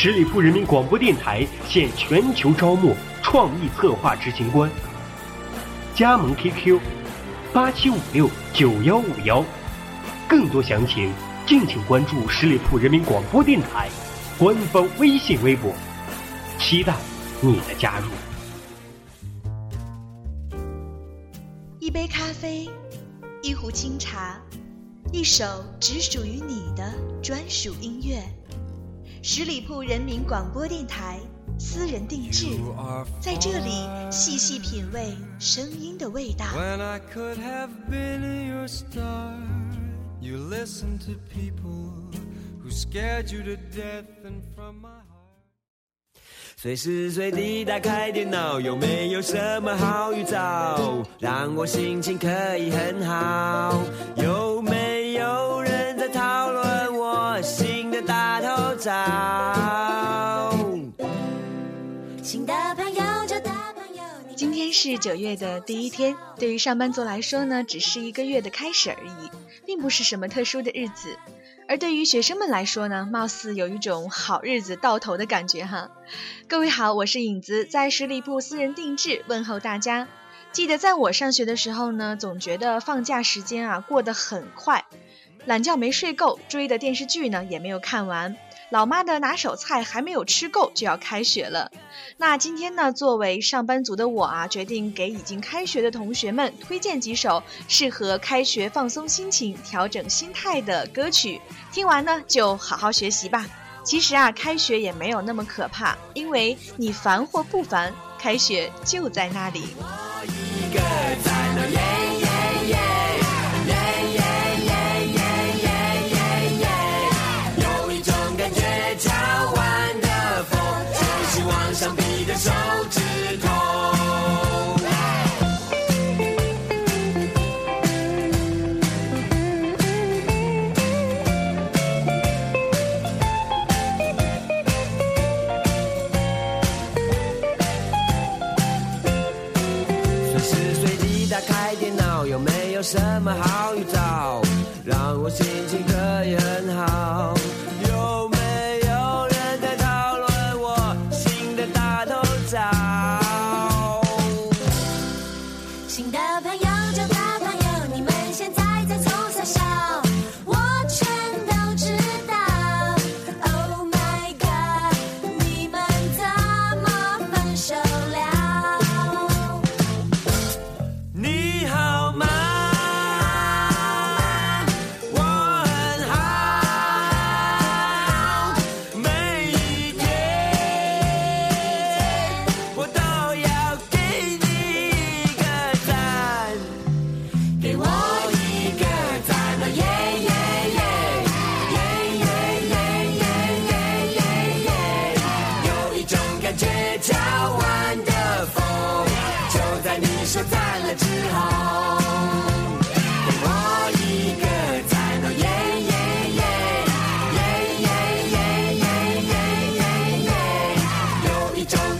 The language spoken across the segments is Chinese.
十里铺人民广播电台现全球招募创意策划执行官，加盟 QQ 八七五六九幺五幺，更多详情敬请关注十里铺人民广播电台官方微信微博，期待你的加入。一杯咖啡，一壶清茶，一首只属于你的专属音乐。十里铺人民广播电台，私人定制，在这里细细品味声音的味道。随时随地打开电脑，有没有什么好预兆，让我心情可以很好？有天是九月的第一天，对于上班族来说呢，只是一个月的开始而已，并不是什么特殊的日子。而对于学生们来说呢，貌似有一种好日子到头的感觉哈。各位好，我是影子，在十里铺私人定制问候大家。记得在我上学的时候呢，总觉得放假时间啊过得很快，懒觉没睡够，追的电视剧呢也没有看完。老妈的拿手菜还没有吃够就要开学了，那今天呢，作为上班族的我啊，决定给已经开学的同学们推荐几首适合开学放松心情、调整心态的歌曲。听完呢，就好好学习吧。其实啊，开学也没有那么可怕，因为你烦或不烦，开学就在那里。我一个在有什么好预兆，让我心情可以很好？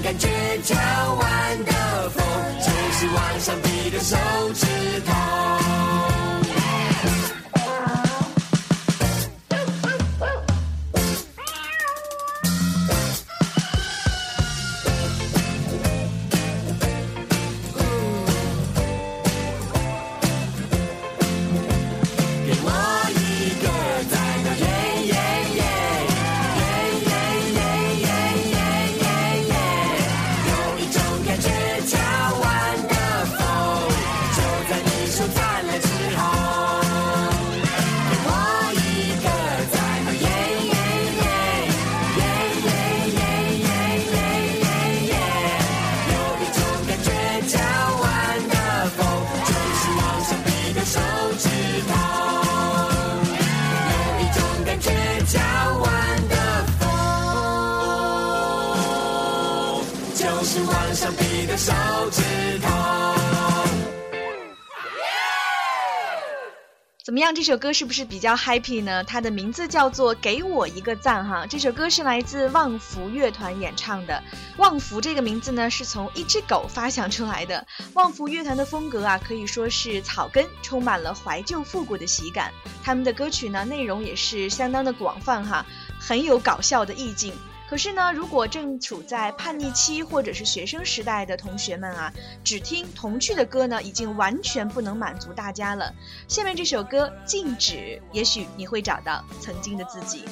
感觉交完的风就是晚上比着手指怎么样？这首歌是不是比较 happy 呢？它的名字叫做《给我一个赞》哈。这首歌是来自旺福乐团演唱的。旺福这个名字呢，是从一只狗发想出来的。旺福乐团的风格啊，可以说是草根，充满了怀旧复古的喜感。他们的歌曲呢，内容也是相当的广泛哈，很有搞笑的意境。可是呢，如果正处在叛逆期或者是学生时代的同学们啊，只听童趣的歌呢，已经完全不能满足大家了。下面这首歌《静止》，也许你会找到曾经的自己。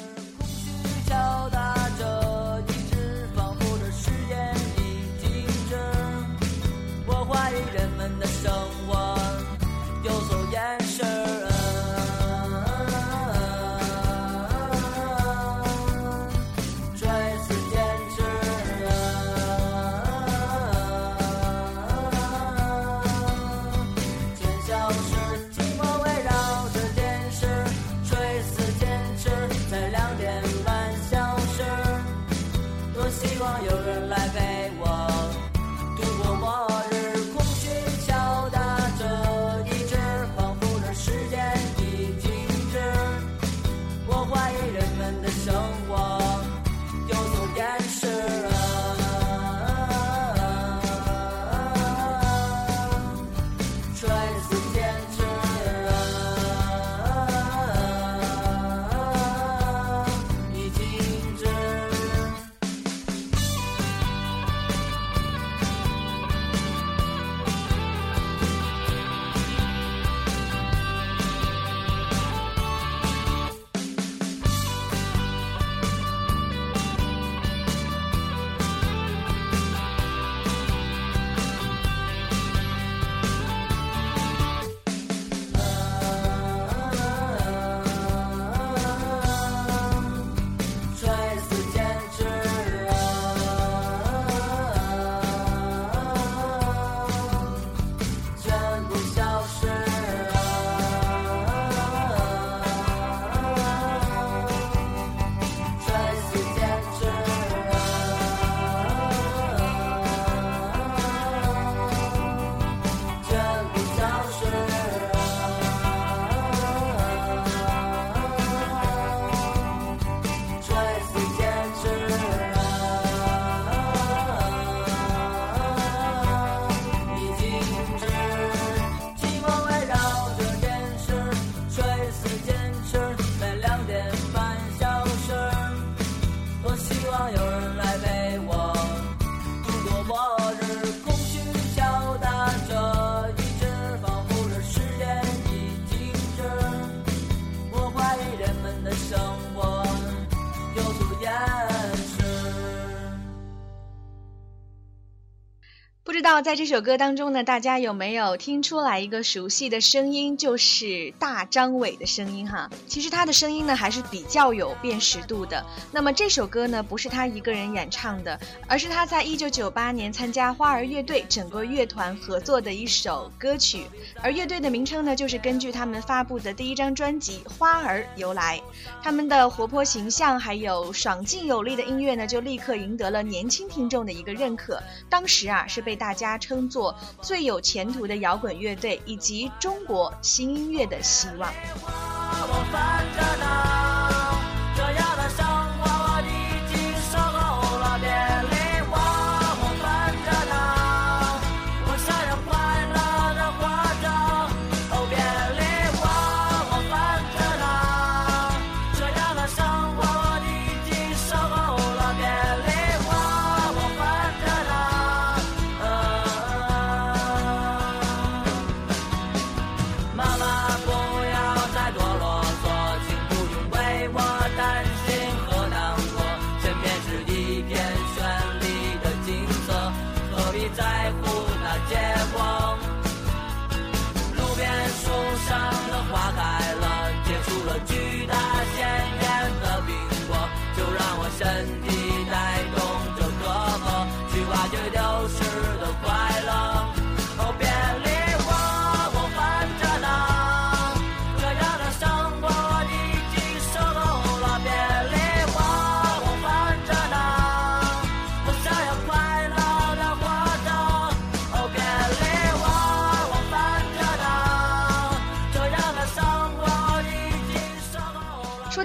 在这首歌当中呢，大家有没有听出来一个熟悉的声音？就是大张伟的声音哈。其实他的声音呢还是比较有辨识度的。那么这首歌呢不是他一个人演唱的，而是他在一九九八年参加花儿乐队整个乐团合作的一首歌曲。而乐队的名称呢就是根据他们发布的第一张专辑《花儿》由来。他们的活泼形象还有爽劲有力的音乐呢，就立刻赢得了年轻听众的一个认可。当时啊是被大家。家称作最有前途的摇滚乐队，以及中国新音乐的希望。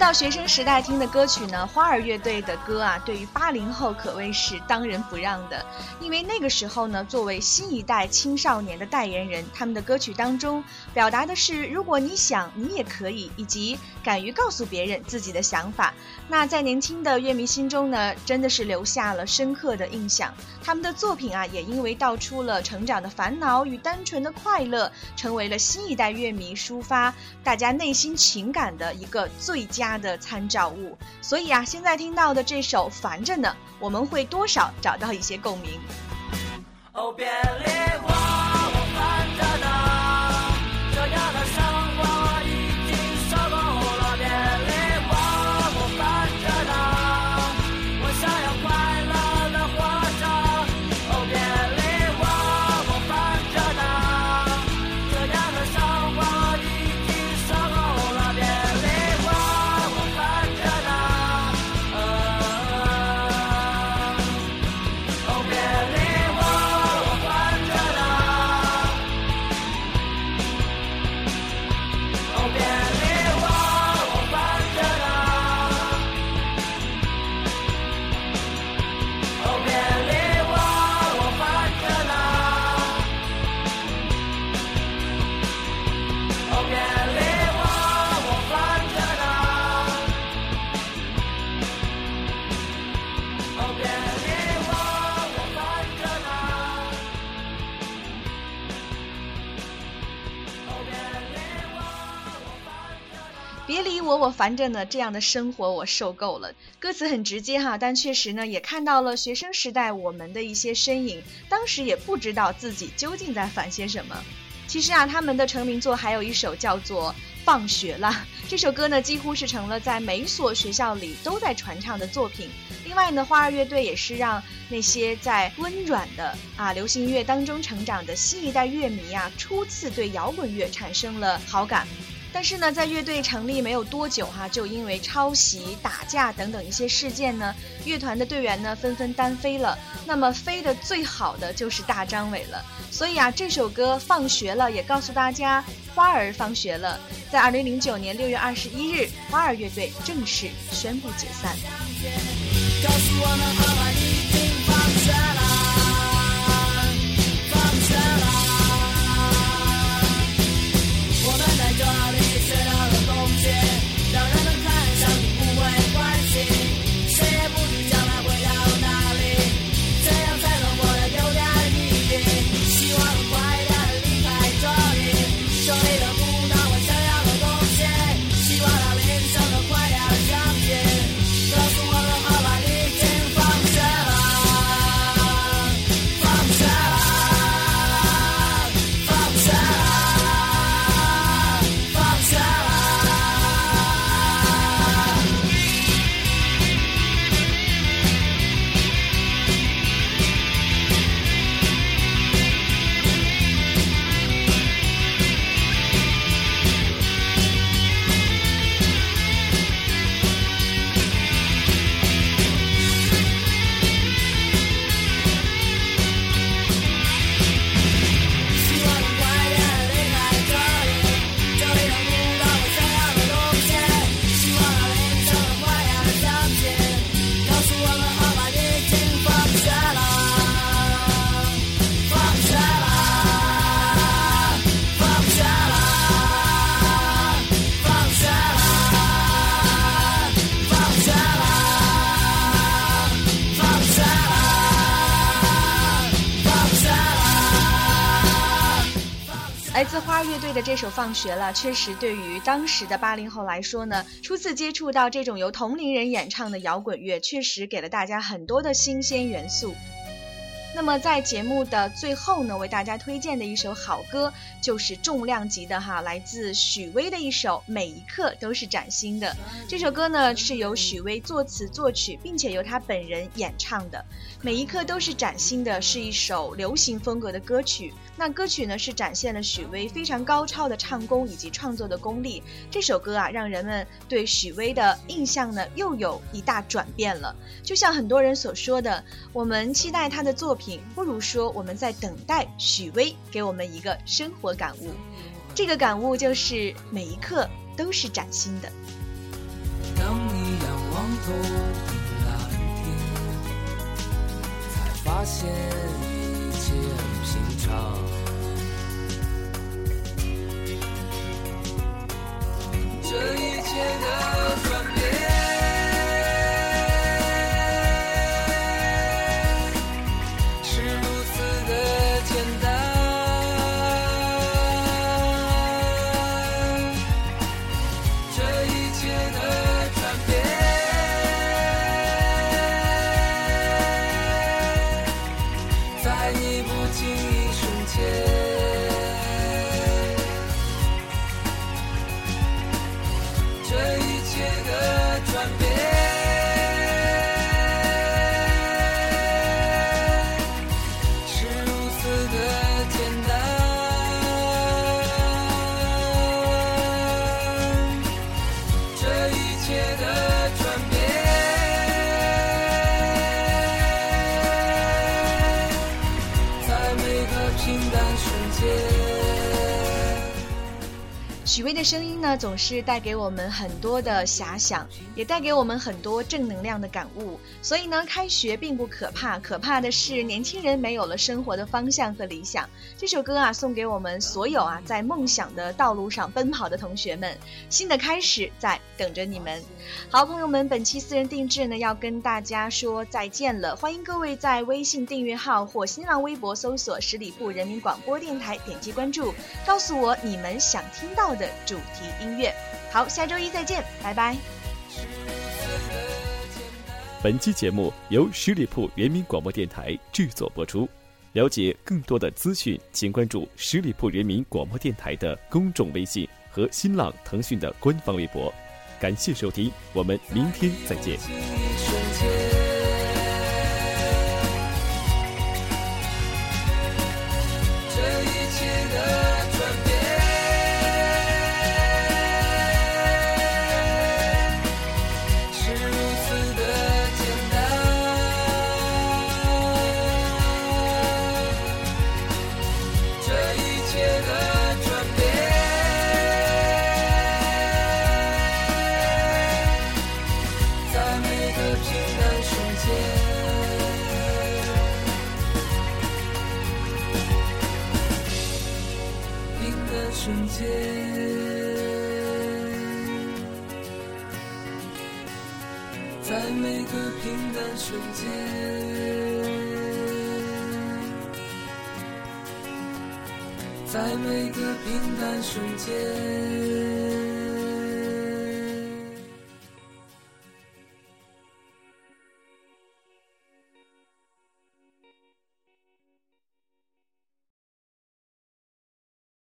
到学生时代听的歌曲呢，花儿乐队的歌啊，对于八零后可谓是当仁不让的。因为那个时候呢，作为新一代青少年的代言人，他们的歌曲当中表达的是如果你想，你也可以，以及敢于告诉别人自己的想法。那在年轻的乐迷心中呢，真的是留下了深刻的印象。他们的作品啊，也因为道出了成长的烦恼与单纯的快乐，成为了新一代乐迷抒发大家内心情感的一个最佳的参照物。所以啊，现在听到的这首《烦着呢》，我们会多少找到一些共鸣。哦，别离我，我烦着呢。烦着呢。这样的生活我受够了。歌词很直接哈，但确实呢，也看到了学生时代我们的一些身影。当时也不知道自己究竟在烦些什么。其实啊，他们的成名作还有一首叫做《放学了》。这首歌呢，几乎是成了在每所学校里都在传唱的作品。另外呢，花儿乐队也是让那些在温软的啊流行音乐当中成长的新一代乐迷啊，初次对摇滚乐产生了好感。但是呢，在乐队成立没有多久哈、就因为抄袭、打架等等一些事件呢，乐团的队员呢纷纷单飞了。那么飞的最好的就是大张伟了。所以啊，这首歌《放学了》也告诉大家，花儿放学了。在二零零九年六月二十一日，花儿乐队正式宣布解散。告诉我来自花儿乐队的这首《放学了》，确实对于当时的八零后来说呢，初次接触到这种由同龄人演唱的摇滚乐，确实给了大家很多的新鲜元素。那么在节目的最后呢，为大家推荐的一首好歌就是重量级的哈，来自许巍的一首《每一刻都是崭新的》。这首歌呢是由许巍作词作曲，并且由他本人演唱的。每一刻都是崭新的，是一首流行风格的歌曲。那歌曲呢是展现了许巍非常高超的唱功以及创作的功力。这首歌啊，让人们对许巍的印象呢又有一大转变了。就像很多人所说的，我们期待他的作品，品不如说我们在等待许巍给我们一个生活感悟。这个感悟就是每一刻都是崭新的。当你仰望头顶蓝天，才发现一切平常。这一切的转的声音呢，总是带给我们很多的遐想，也带给我们很多正能量的感悟。所以呢，开学并不可怕，可怕的是年轻人没有了生活的方向和理想。这首歌啊，送给我们所有啊在梦想的道路上奔跑的同学们，新的开始在等着你们。好，朋友们，本期私人定制呢要跟大家说再见了，欢迎各位在微信订阅号或新浪微博搜索十里铺人民广播电台，点击关注，告诉我你们想听到的主题音乐。好，下周一再见，拜拜。本期节目由十里铺人民广播电台制作播出。了解更多的资讯，请关注十里铺人民广播电台的公众微信和新浪、腾讯的官方微博。感谢收听，我们明天再见。瞬间，在每个平淡瞬间，在每个平淡瞬间。